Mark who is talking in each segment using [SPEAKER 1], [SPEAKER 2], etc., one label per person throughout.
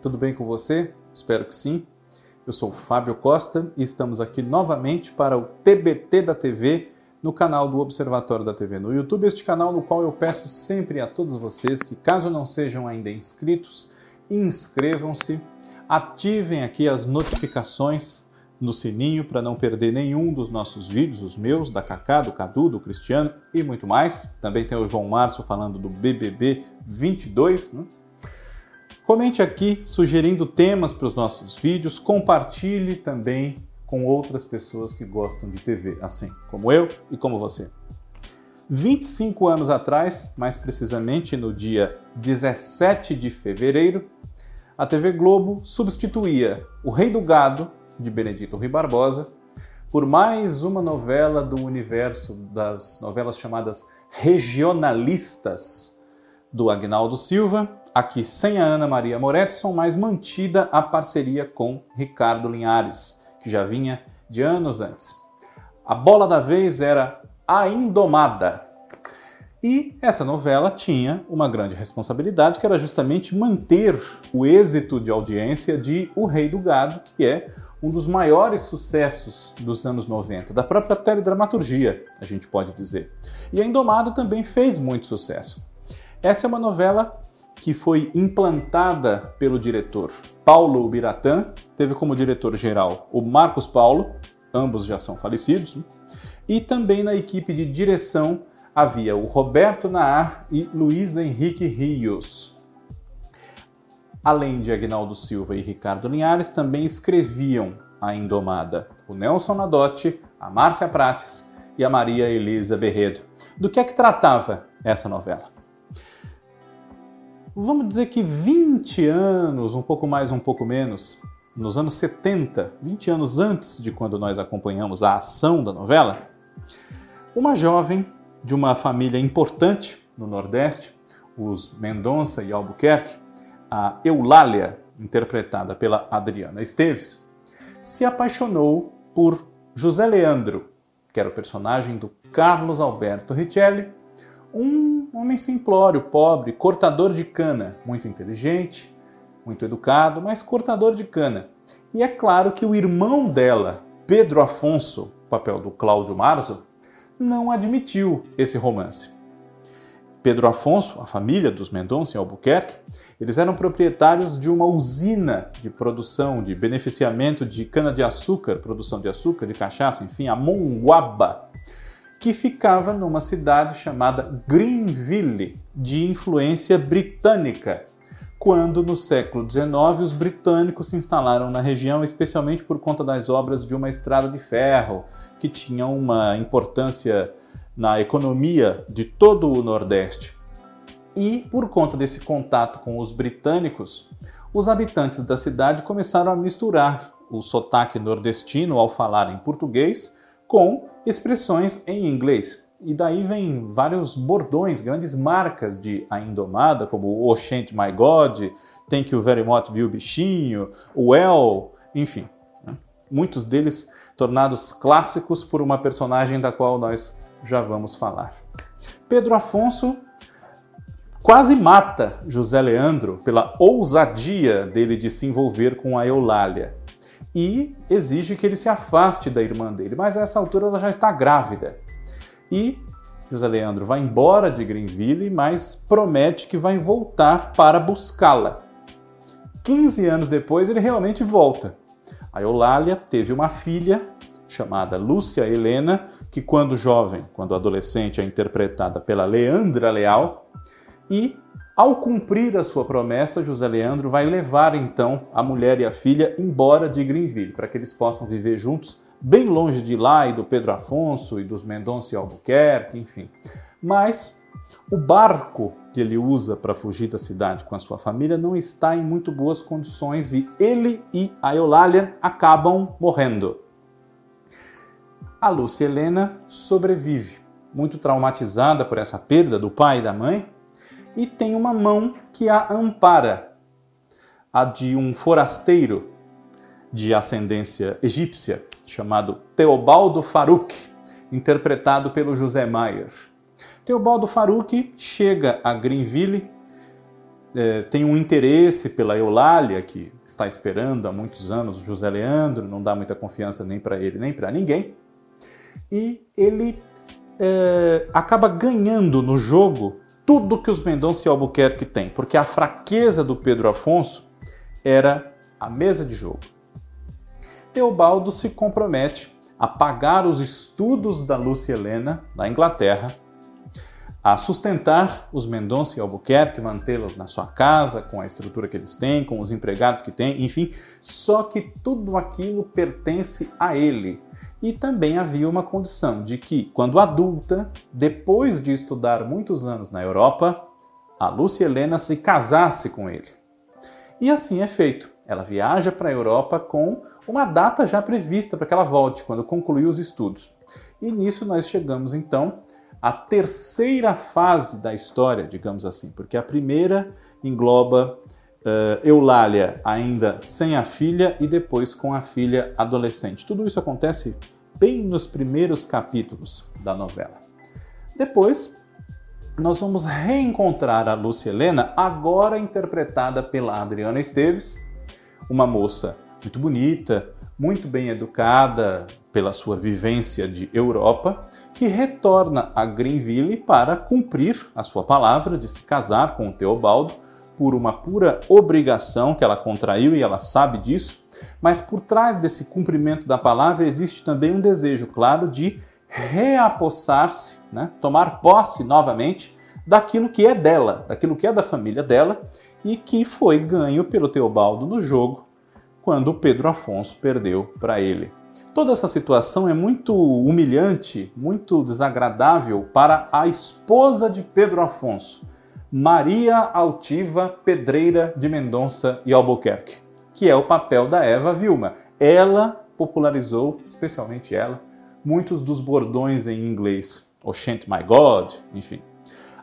[SPEAKER 1] Tudo bem com você? Espero que sim. Eu sou Fábio Costa e estamos aqui novamente para o TBT da TV no canal do Observatório da TV no YouTube, este canal no qual eu peço sempre a todos vocês que, caso não sejam ainda inscritos, inscrevam-se, ativem aqui as notificações no sininho para não perder nenhum dos nossos vídeos, os meus, da Cacá, do Cadu, do Cristiano e muito mais. Também tem o João Márcio falando do BBB 22. Né? Comente aqui sugerindo temas para os nossos vídeos, compartilhe também com outras pessoas que gostam de TV, assim como eu e como você. 25 anos atrás, mais precisamente no dia 17 de fevereiro, a TV Globo substituía O Rei do Gado, de Benedito Rui Barbosa, por mais uma novela do universo das novelas chamadas regionalistas do Agnaldo Silva, aqui sem a Ana Maria Moretson, mas mantida a parceria com Ricardo Linhares, que já vinha de anos antes. A bola da vez era A Indomada. E essa novela tinha uma grande responsabilidade, que era justamente manter o êxito de audiência de O Rei do Gado, que é um dos maiores sucessos dos anos 90, da própria teledramaturgia, a gente pode dizer. E A Indomada também fez muito sucesso. Essa é uma novela que foi implantada pelo diretor Paulo Ubiratã, teve como diretor-geral o Marcos Paulo, ambos já são falecidos, e também na equipe de direção havia o Roberto Naar e Luiz Henrique Rios. Além de Agnaldo Silva e Ricardo Linhares, também escreviam a Indomada o Nelson Nadotti, a Márcia Prates e a Maria Elisa Berredo. Do que é que tratava essa novela? Vamos dizer que 20 anos, um pouco mais, um pouco menos, nos anos 70, 20 anos antes de quando nós acompanhamos a ação da novela, uma jovem de uma família importante no Nordeste, os Mendonça e Albuquerque, a Eulália, interpretada pela Adriana Esteves, se apaixonou por José Leandro, que era o personagem do Carlos Alberto Richelli, um homem simplório, pobre, cortador de cana, muito inteligente, muito educado, mas cortador de cana. E é claro que o irmão dela, Pedro Afonso, papel do Cláudio Marzo, não admitiu esse romance. Pedro Afonso, a família dos Mendonça em Albuquerque, eles eram proprietários de uma usina de produção, de beneficiamento de cana-de-açúcar, produção de açúcar, de cachaça, enfim, a Monguaba, que ficava numa cidade chamada Greenville, de influência britânica, quando no século XIX os britânicos se instalaram na região, especialmente por conta das obras de uma estrada de ferro, que tinha uma importância na economia de todo o Nordeste. E por conta desse contato com os britânicos, os habitantes da cidade começaram a misturar o sotaque nordestino ao falar em português com expressões em inglês. E daí vem vários bordões, grandes marcas de A Indomada, como Oxente My God, Thank You Very Much Viu Bichinho, Well, enfim. Né? Muitos deles tornados clássicos por uma personagem da qual nós já vamos falar. Pedro Afonso quase mata José Leandro pela ousadia dele de se envolver com a Eulália e exige que ele se afaste da irmã dele, mas a essa altura ela já está grávida. E José Leandro vai embora de Greenville, mas promete que vai voltar para buscá-la. 15 anos depois, ele realmente volta. A Eulália teve uma filha chamada Lúcia Helena, que quando jovem, quando adolescente, é interpretada pela Leandra Leal, e ao cumprir a sua promessa, José Leandro vai levar então a mulher e a filha embora de Greenville, para que eles possam viver juntos, bem longe de lá e do Pedro Afonso e dos Mendonça e Albuquerque, enfim. Mas o barco que ele usa para fugir da cidade com a sua família não está em muito boas condições e ele e a Eulália acabam morrendo. A Lúcia Helena sobrevive, muito traumatizada por essa perda do pai e da mãe, e tem uma mão que a ampara, a de um forasteiro de ascendência egípcia, chamado Teobaldo Farouk, interpretado pelo José Maier. Teobaldo Farouk chega a Greenville é, tem um interesse pela Eulália, que está esperando há muitos anos o José Leandro, não dá muita confiança nem para ele nem para ninguém. E ele é, acaba ganhando no jogo tudo que os Mendonça e Albuquerque têm, porque a fraqueza do Pedro Afonso era a mesa de jogo. Teobaldo se compromete a pagar os estudos da Lúcia Helena na Inglaterra a sustentar os Mendonça e Albuquerque, mantê-los na sua casa, com a estrutura que eles têm, com os empregados que têm, enfim, só que tudo aquilo pertence a ele. E também havia uma condição de que, quando adulta, depois de estudar muitos anos na Europa, a Lúcia Helena se casasse com ele. E assim é feito. Ela viaja para a Europa com uma data já prevista para que ela volte, quando concluir os estudos. E nisso nós chegamos então a terceira fase da história, digamos assim, porque a primeira engloba uh, Eulália ainda sem a filha e depois com a filha adolescente. Tudo isso acontece bem nos primeiros capítulos da novela. Depois, nós vamos reencontrar a Lúcia Helena, agora interpretada pela Adriana Esteves, uma moça muito bonita, muito bem educada pela sua vivência de Europa, que retorna a Greenville para cumprir a sua palavra de se casar com o Teobaldo por uma pura obrigação que ela contraiu e ela sabe disso, mas por trás desse cumprimento da palavra existe também um desejo claro de reapossar-se, né? tomar posse novamente daquilo que é dela, daquilo que é da família dela e que foi ganho pelo Teobaldo no jogo quando Pedro Afonso perdeu para ele. Toda essa situação é muito humilhante, muito desagradável para a esposa de Pedro Afonso, Maria Altiva Pedreira de Mendonça e Albuquerque, que é o papel da Eva Vilma. Ela popularizou, especialmente ela, muitos dos bordões em inglês, Oshent My God, enfim.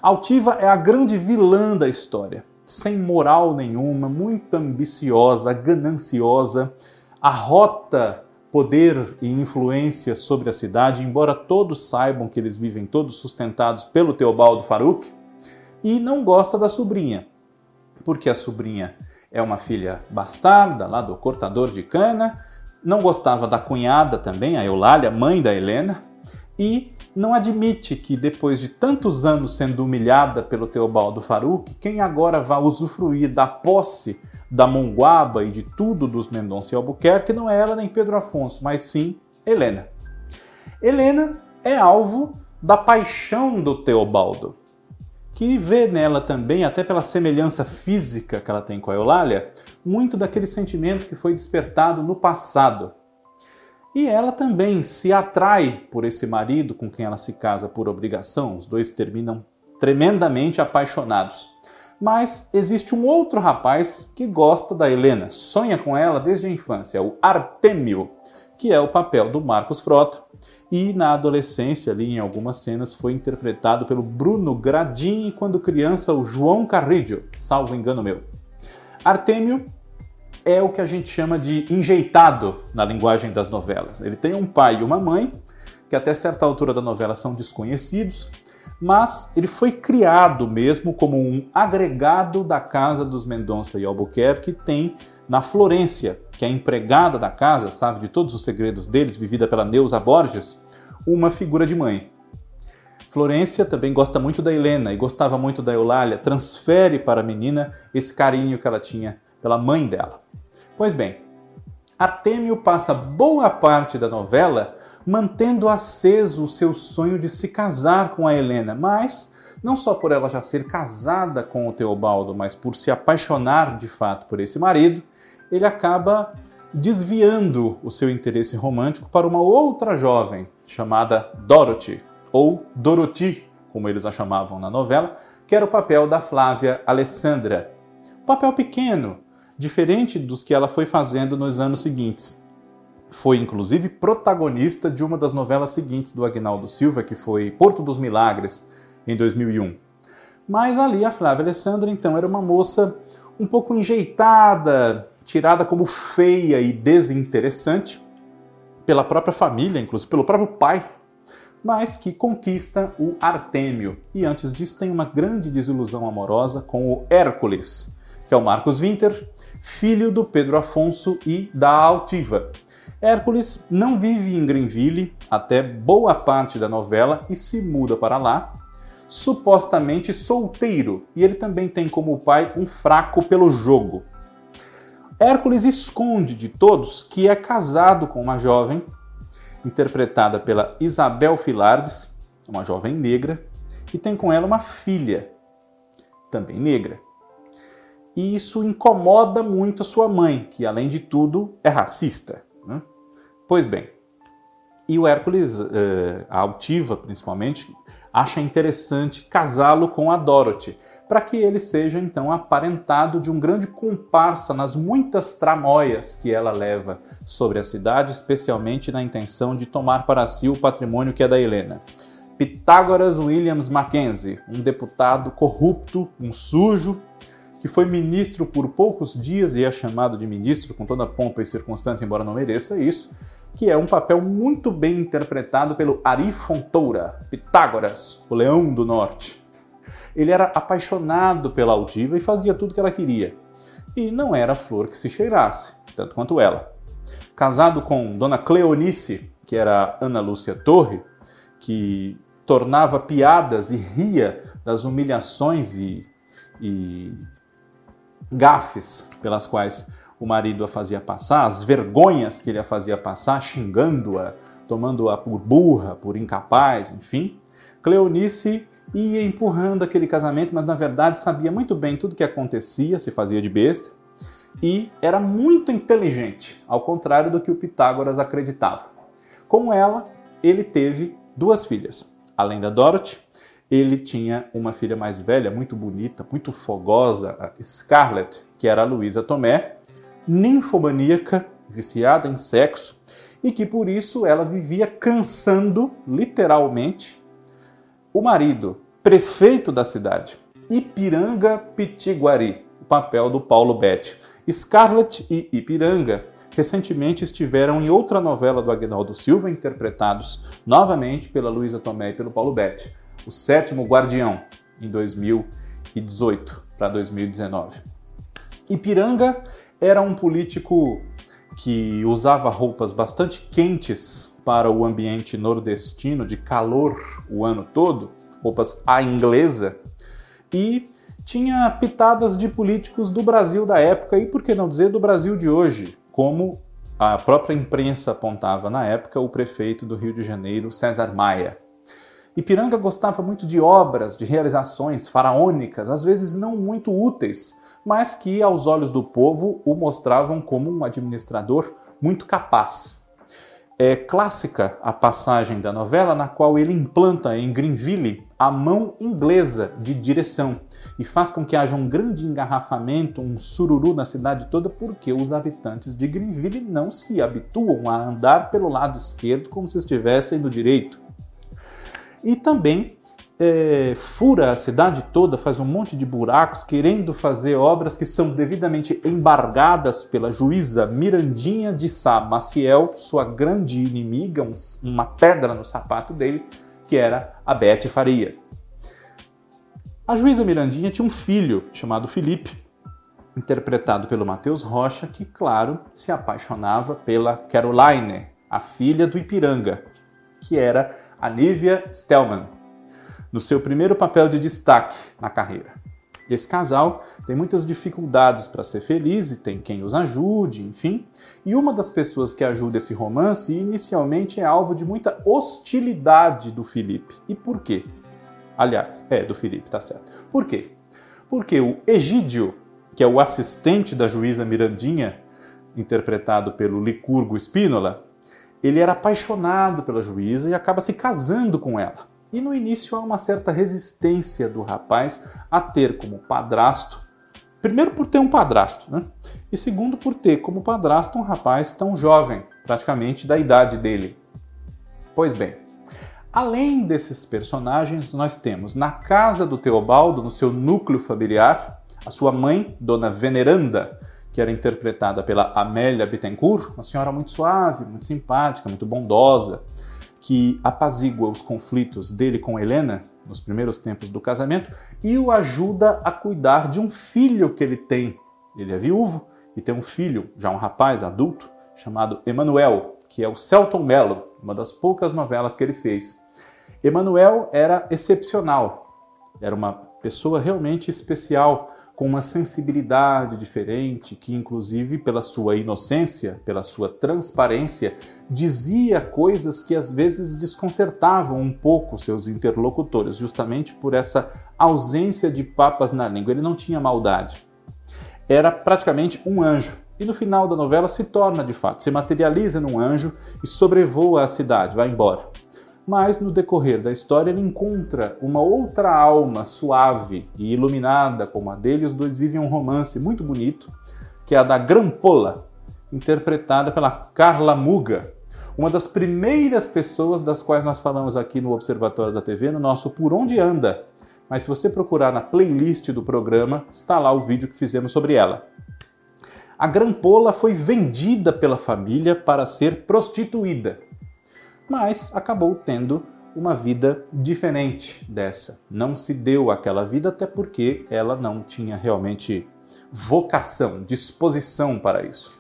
[SPEAKER 1] Altiva é a grande vilã da história, sem moral nenhuma, muito ambiciosa, gananciosa, arrota poder e influência sobre a cidade, embora todos saibam que eles vivem todos sustentados pelo Teobaldo Faruq, e não gosta da sobrinha, porque a sobrinha é uma filha bastarda, lá do cortador de cana, não gostava da cunhada também, a Eulália, mãe da Helena, e não admite que depois de tantos anos sendo humilhada pelo Teobaldo Faruq, quem agora vai usufruir da posse da Monguaba e de tudo dos Mendonça e Albuquerque não é ela nem Pedro Afonso, mas sim Helena. Helena é alvo da paixão do Teobaldo, que vê nela também, até pela semelhança física que ela tem com a Eulália, muito daquele sentimento que foi despertado no passado. E ela também se atrai por esse marido com quem ela se casa por obrigação, os dois terminam tremendamente apaixonados. Mas existe um outro rapaz que gosta da Helena, sonha com ela desde a infância, o Artemio, que é o papel do Marcos Frota. E na adolescência, ali em algumas cenas, foi interpretado pelo Bruno Gradini, quando criança, o João Carrillo, salvo engano meu. Artemio é o que a gente chama de enjeitado na linguagem das novelas. Ele tem um pai e uma mãe, que até certa altura da novela são desconhecidos, mas ele foi criado mesmo como um agregado da casa dos Mendonça e Albuquerque, que tem na Florência, que é empregada da casa, sabe de todos os segredos deles, vivida pela Neuza Borges, uma figura de mãe. Florência também gosta muito da Helena e gostava muito da Eulália, transfere para a menina esse carinho que ela tinha pela mãe dela. Pois bem, Artêmio passa boa parte da novela mantendo aceso o seu sonho de se casar com a Helena, mas não só por ela já ser casada com o Teobaldo, mas por se apaixonar de fato por esse marido, ele acaba desviando o seu interesse romântico para uma outra jovem chamada Dorothy, ou Dorothy, como eles a chamavam na novela, que era o papel da Flávia Alessandra. Um papel pequeno, diferente dos que ela foi fazendo nos anos seguintes. Foi inclusive protagonista de uma das novelas seguintes do Agnaldo Silva, que foi Porto dos Milagres, em 2001. Mas ali a Flávia Alessandra, então, era uma moça um pouco enjeitada, tirada como feia e desinteressante pela própria família, inclusive pelo próprio pai. mas que conquista o Artêmio. E antes disso tem uma grande desilusão amorosa com o Hércules, que é o Marcos Winter, filho do Pedro Afonso e da Altiva. Hércules não vive em Greenville até boa parte da novela e se muda para lá, supostamente solteiro, e ele também tem como pai um fraco pelo jogo. Hércules esconde de todos que é casado com uma jovem, interpretada pela Isabel Filardes, uma jovem negra, e tem com ela uma filha, também negra. E isso incomoda muito a sua mãe, que além de tudo é racista. Né? Pois bem, e o Hércules, eh, a altiva principalmente, acha interessante casá-lo com a Dorothy, para que ele seja então aparentado de um grande comparsa nas muitas tramóias que ela leva sobre a cidade, especialmente na intenção de tomar para si o patrimônio que é da Helena. Pitágoras Williams Mackenzie, um deputado corrupto, um sujo, que foi ministro por poucos dias e é chamado de ministro com toda pompa e circunstância, embora não mereça isso, que é um papel muito bem interpretado pelo Ari Fontoura, Pitágoras, o leão do norte. Ele era apaixonado pela altiva e fazia tudo que ela queria. E não era flor que se cheirasse, tanto quanto ela. Casado com Dona Cleonice, que era Ana Lúcia Torre, que tornava piadas e ria das humilhações e, e gafes pelas quais o marido a fazia passar, as vergonhas que ele a fazia passar, xingando-a, tomando-a por burra, por incapaz, enfim. Cleonice ia empurrando aquele casamento, mas na verdade sabia muito bem tudo o que acontecia, se fazia de besta, e era muito inteligente, ao contrário do que o Pitágoras acreditava. Com ela, ele teve duas filhas. Além da Dorothy, ele tinha uma filha mais velha, muito bonita, muito fogosa, Scarlett, que era a Luísa Tomé, ninfomaníaca, viciada em sexo, e que por isso ela vivia cansando, literalmente, o marido, prefeito da cidade, Ipiranga Pitiguari, o papel do Paulo Betti. Scarlett e Ipiranga recentemente estiveram em outra novela do Agnaldo Silva, interpretados novamente pela Luísa Tomé e pelo Paulo Betti, O Sétimo Guardião, em 2018 para 2019. Ipiranga era um político que usava roupas bastante quentes para o ambiente nordestino de calor o ano todo, roupas à inglesa, e tinha pitadas de políticos do Brasil da época e, por que não dizer, do Brasil de hoje, como a própria imprensa apontava na época o prefeito do Rio de Janeiro, César Maia. Ipiranga gostava muito de obras, de realizações faraônicas, às vezes não muito úteis, mas que aos olhos do povo o mostravam como um administrador muito capaz. É clássica a passagem da novela na qual ele implanta em Greenville a mão inglesa de direção e faz com que haja um grande engarrafamento, um sururu na cidade toda, porque os habitantes de Greenville não se habituam a andar pelo lado esquerdo como se estivessem no direito. E também é, fura a cidade toda, faz um monte de buracos, querendo fazer obras que são devidamente embargadas pela juíza Mirandinha de Sá Maciel, sua grande inimiga, um, uma pedra no sapato dele, que era a Bete Faria. A juíza Mirandinha tinha um filho chamado Felipe, interpretado pelo Matheus Rocha, que, claro, se apaixonava pela Caroline, a filha do Ipiranga, que era a Nívia Stelman, no seu primeiro papel de destaque na carreira. Esse casal tem muitas dificuldades para ser feliz e tem quem os ajude, enfim. E uma das pessoas que ajuda esse romance inicialmente é alvo de muita hostilidade do Felipe. E por quê? Aliás, é do Felipe, tá certo. Por quê? Porque o Egídio, que é o assistente da juíza Mirandinha, interpretado pelo Licurgo Spínola, ele era apaixonado pela juíza e acaba se casando com ela. E no início há uma certa resistência do rapaz a ter como padrasto, primeiro por ter um padrasto, né? E segundo por ter como padrasto um rapaz tão jovem, praticamente da idade dele. Pois bem, além desses personagens, nós temos na casa do Teobaldo, no seu núcleo familiar, a sua mãe, Dona Veneranda, que era interpretada pela Amélia Bittencourt, uma senhora muito suave, muito simpática, muito bondosa, que apazigua os conflitos dele com Helena nos primeiros tempos do casamento e o ajuda a cuidar de um filho que ele tem. Ele é viúvo e tem um filho, já um rapaz adulto, chamado Emanuel, que é o Celton Mello, uma das poucas novelas que ele fez. Emanuel era excepcional, era uma pessoa realmente especial com uma sensibilidade diferente, que inclusive pela sua inocência, pela sua transparência, dizia coisas que às vezes desconcertavam um pouco seus interlocutores, justamente por essa ausência de papas na língua. Ele não tinha maldade. Era praticamente um anjo. E no final da novela se torna de fato, se materializa num anjo e sobrevoa a cidade, vai embora mas no decorrer da história ele encontra uma outra alma suave e iluminada como a dele, os dois vivem um romance muito bonito, que é a da Grampola, interpretada pela Carla Muga, uma das primeiras pessoas das quais nós falamos aqui no Observatório da TV, no nosso Por Onde Anda. Mas se você procurar na playlist do programa, está lá o vídeo que fizemos sobre ela. A Grampola foi vendida pela família para ser prostituída mas acabou tendo uma vida diferente dessa. Não se deu aquela vida até porque ela não tinha realmente vocação, disposição para isso.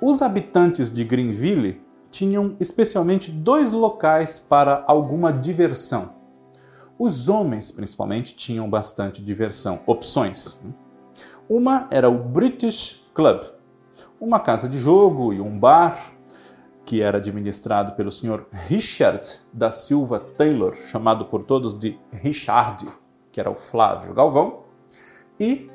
[SPEAKER 1] Os habitantes de Greenville tinham especialmente dois locais para alguma diversão. Os homens, principalmente, tinham bastante diversão, opções. Uma era o British Club, uma casa de jogo e um bar que era administrado pelo senhor Richard da Silva Taylor, chamado por todos de Richard, que era o Flávio Galvão, e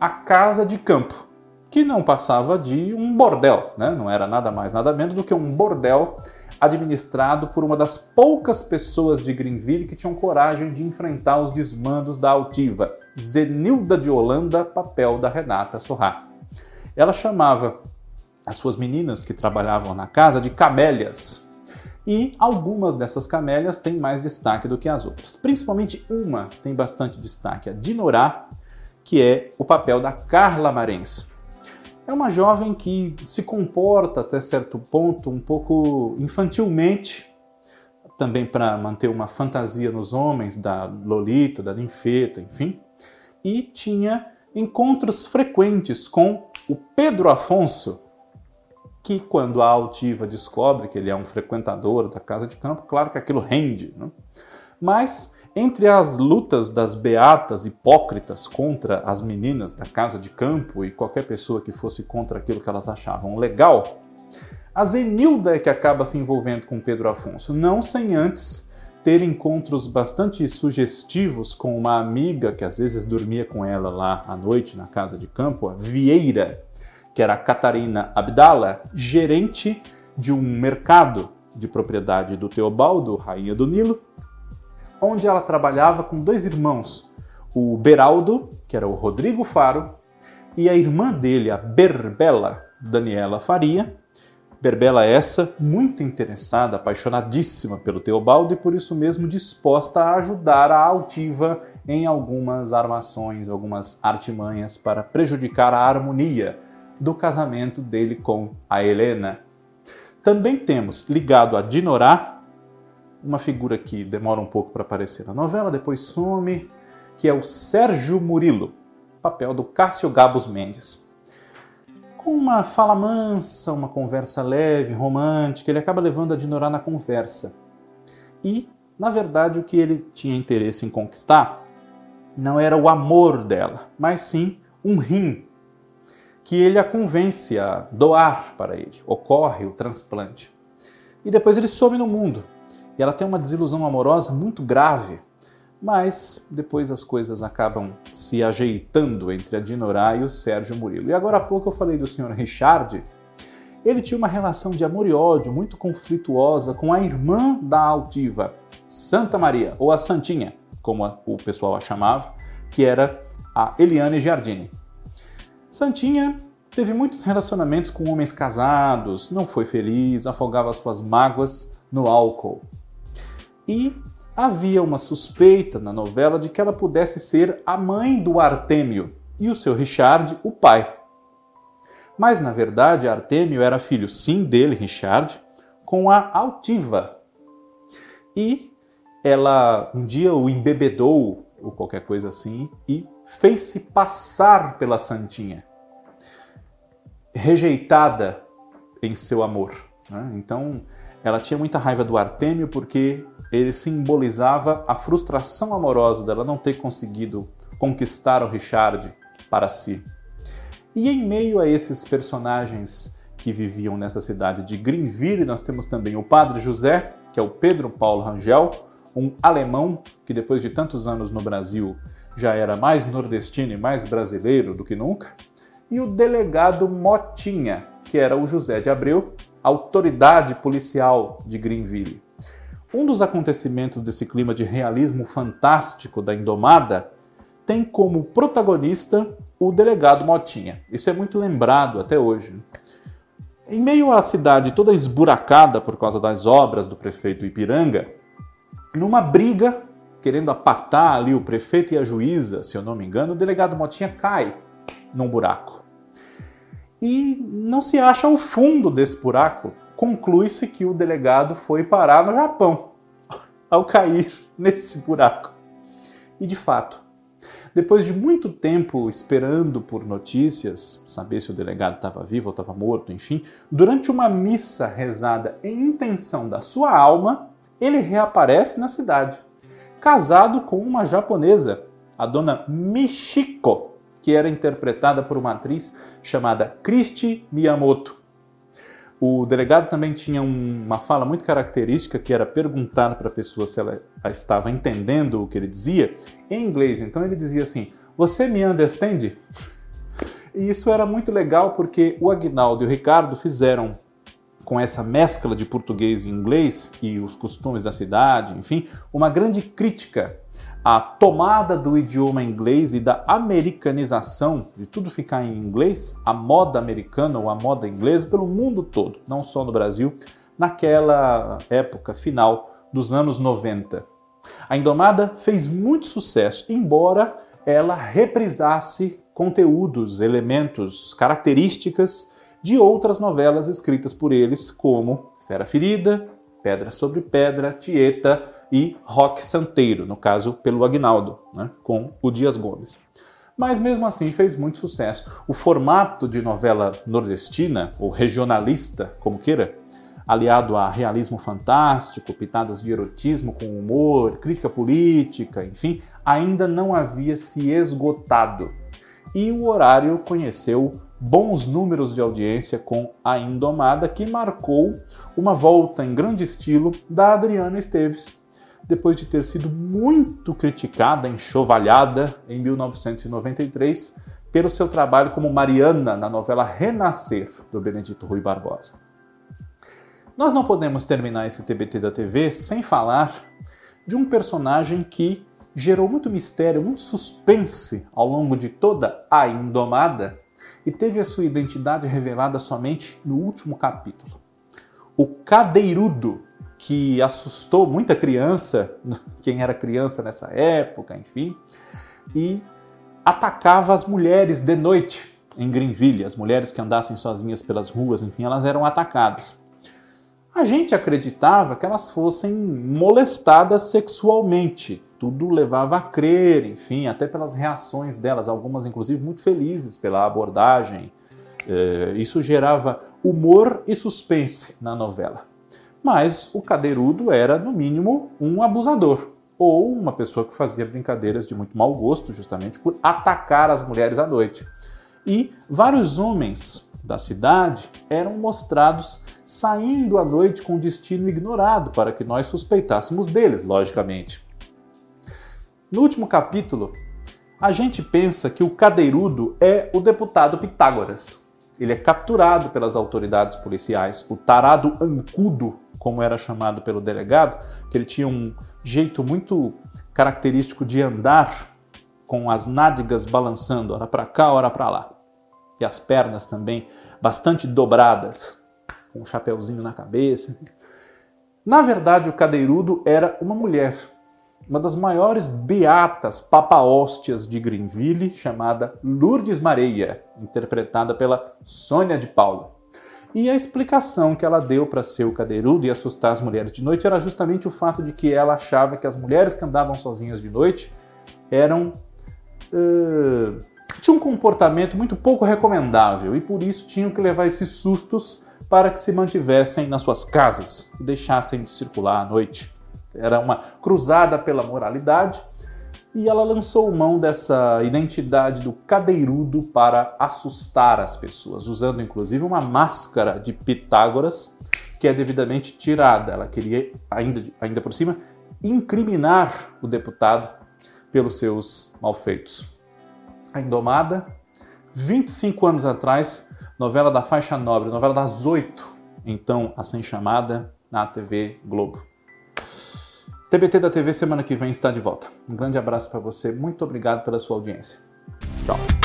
[SPEAKER 1] a Casa de Campo, que não passava de um bordel, né? não era nada mais, nada menos do que um bordel administrado por uma das poucas pessoas de Greenville que tinham coragem de enfrentar os desmandos da altiva, Zenilda de Holanda, papel da Renata Sorrá. Ela chamava as suas meninas que trabalhavam na casa de camélias. E algumas dessas camélias têm mais destaque do que as outras. Principalmente uma tem bastante destaque, a Dinorá, que é o papel da Carla Marens. É uma jovem que se comporta até certo ponto um pouco infantilmente, também para manter uma fantasia nos homens da Lolita, da Ninfeta, enfim, e tinha encontros frequentes com o Pedro Afonso, que quando a altiva descobre que ele é um frequentador da casa de campo, claro que aquilo rende. Né? Mas entre as lutas das beatas hipócritas contra as meninas da casa de campo e qualquer pessoa que fosse contra aquilo que elas achavam legal, a Zenilda é que acaba se envolvendo com Pedro Afonso, não sem antes ter encontros bastante sugestivos com uma amiga que às vezes dormia com ela lá à noite na casa de campo, a Vieira, que era Catarina Abdala, gerente de um mercado de propriedade do Teobaldo, rainha do Nilo, onde ela trabalhava com dois irmãos, o Beraldo, que era o Rodrigo Faro, e a irmã dele, a Berbela Daniela Faria. Berbela essa muito interessada, apaixonadíssima pelo Teobaldo e por isso mesmo disposta a ajudar a altiva em algumas armações, algumas artimanhas para prejudicar a harmonia do casamento dele com a Helena. Também temos, ligado a Dinorá, uma figura que demora um pouco para aparecer na novela, depois some, que é o Sérgio Murilo, papel do Cássio Gabos Mendes. Com uma fala mansa, uma conversa leve, romântica, ele acaba levando a Dinorá na conversa. E, na verdade, o que ele tinha interesse em conquistar não era o amor dela, mas sim um rim que ele a convence a doar para ele. Ocorre o transplante. E depois ele some no mundo. E ela tem uma desilusão amorosa muito grave. Mas depois as coisas acabam se ajeitando entre a Dinorá e o Sérgio Murilo. E agora há pouco eu falei do senhor Richard. Ele tinha uma relação de amor e ódio muito conflituosa com a irmã da altiva, Santa Maria, ou a Santinha, como o pessoal a chamava, que era a Eliane Giardini. Santinha teve muitos relacionamentos com homens casados, não foi feliz, afogava suas mágoas no álcool. E havia uma suspeita na novela de que ela pudesse ser a mãe do Artêmio e o seu Richard, o pai. Mas na verdade, Artêmio era filho sim dele, Richard, com a altiva, e ela um dia o embebedou ou qualquer coisa assim e fez-se passar pela santinha, rejeitada em seu amor. Né? Então ela tinha muita raiva do Artêmio porque ele simbolizava a frustração amorosa dela não ter conseguido conquistar o Richard para si. E em meio a esses personagens que viviam nessa cidade de Greenville, nós temos também o Padre José, que é o Pedro Paulo Rangel, um alemão que depois de tantos anos no Brasil já era mais nordestino e mais brasileiro do que nunca, e o delegado Motinha, que era o José de Abreu, autoridade policial de Greenville. Um dos acontecimentos desse clima de realismo fantástico da Indomada tem como protagonista o delegado Motinha. Isso é muito lembrado até hoje. Em meio à cidade toda esburacada por causa das obras do prefeito Ipiranga, numa briga querendo apartar ali o prefeito e a juíza, se eu não me engano, o delegado Motinha cai num buraco. E não se acha o fundo desse buraco. Conclui-se que o delegado foi parar no Japão ao cair nesse buraco. E de fato, depois de muito tempo esperando por notícias, saber se o delegado estava vivo ou estava morto, enfim, durante uma missa rezada em intenção da sua alma, ele reaparece na cidade, casado com uma japonesa, a dona Michiko, que era interpretada por uma atriz chamada Christy Miyamoto. O delegado também tinha uma fala muito característica que era perguntar para a pessoa se ela estava entendendo o que ele dizia em inglês. Então ele dizia assim: Você me understand? E isso era muito legal porque o Agnaldo e o Ricardo fizeram com essa mescla de português e inglês e os costumes da cidade, enfim, uma grande crítica a tomada do idioma inglês e da americanização de tudo ficar em inglês, a moda americana ou a moda inglesa pelo mundo todo, não só no Brasil, naquela época final dos anos 90. A Indomada fez muito sucesso, embora ela reprisasse conteúdos, elementos, características de outras novelas escritas por eles, como Fera Ferida, Pedra sobre Pedra, Tieta e Rock Santeiro, no caso pelo Agnaldo, né, com o Dias Gomes. Mas mesmo assim fez muito sucesso. O formato de novela nordestina, ou regionalista, como queira, aliado a realismo fantástico, pitadas de erotismo com humor, crítica política, enfim, ainda não havia se esgotado. E o horário conheceu bons números de audiência com A Indomada, que marcou uma volta em grande estilo da Adriana Esteves, depois de ter sido muito criticada, enxovalhada em 1993 pelo seu trabalho como Mariana na novela Renascer, do Benedito Rui Barbosa. Nós não podemos terminar esse TBT da TV sem falar de um personagem que gerou muito mistério, muito suspense ao longo de toda a Indomada e teve a sua identidade revelada somente no último capítulo. O Cadeirudo, que assustou muita criança, quem era criança nessa época, enfim, e atacava as mulheres de noite em Greenville, as mulheres que andassem sozinhas pelas ruas, enfim, elas eram atacadas. A gente acreditava que elas fossem molestadas sexualmente. Tudo levava a crer, enfim, até pelas reações delas, algumas inclusive muito felizes pela abordagem. É, isso gerava humor e suspense na novela mas o cadeirudo era, no mínimo, um abusador ou uma pessoa que fazia brincadeiras de muito mau gosto, justamente por atacar as mulheres à noite. E vários homens da cidade eram mostrados saindo à noite com destino ignorado para que nós suspeitássemos deles, logicamente. No último capítulo, a gente pensa que o cadeirudo é o deputado Pitágoras. Ele é capturado pelas autoridades policiais. O tarado Ancudo como era chamado pelo delegado, que ele tinha um jeito muito característico de andar com as nádegas balançando, ora para cá, ora para lá. E as pernas também bastante dobradas, com um chapeuzinho na cabeça. Na verdade, o cadeirudo era uma mulher, uma das maiores beatas papaóstias de Greenville, chamada Lourdes Mareia, interpretada pela Sônia de Paula. E a explicação que ela deu para ser o cadeirudo e assustar as mulheres de noite era justamente o fato de que ela achava que as mulheres que andavam sozinhas de noite eram. Uh, tinham um comportamento muito pouco recomendável e por isso tinham que levar esses sustos para que se mantivessem nas suas casas e deixassem de circular à noite. Era uma cruzada pela moralidade e ela lançou mão dessa identidade do cadeirudo para assustar as pessoas, usando inclusive uma máscara de Pitágoras que é devidamente tirada. Ela queria, ainda, ainda por cima, incriminar o deputado pelos seus malfeitos. A Indomada, 25 anos atrás, novela da faixa nobre, novela das oito, então assim chamada, na TV Globo. TBT da TV semana que vem está de volta. Um grande abraço para você, muito obrigado pela sua audiência. Tchau.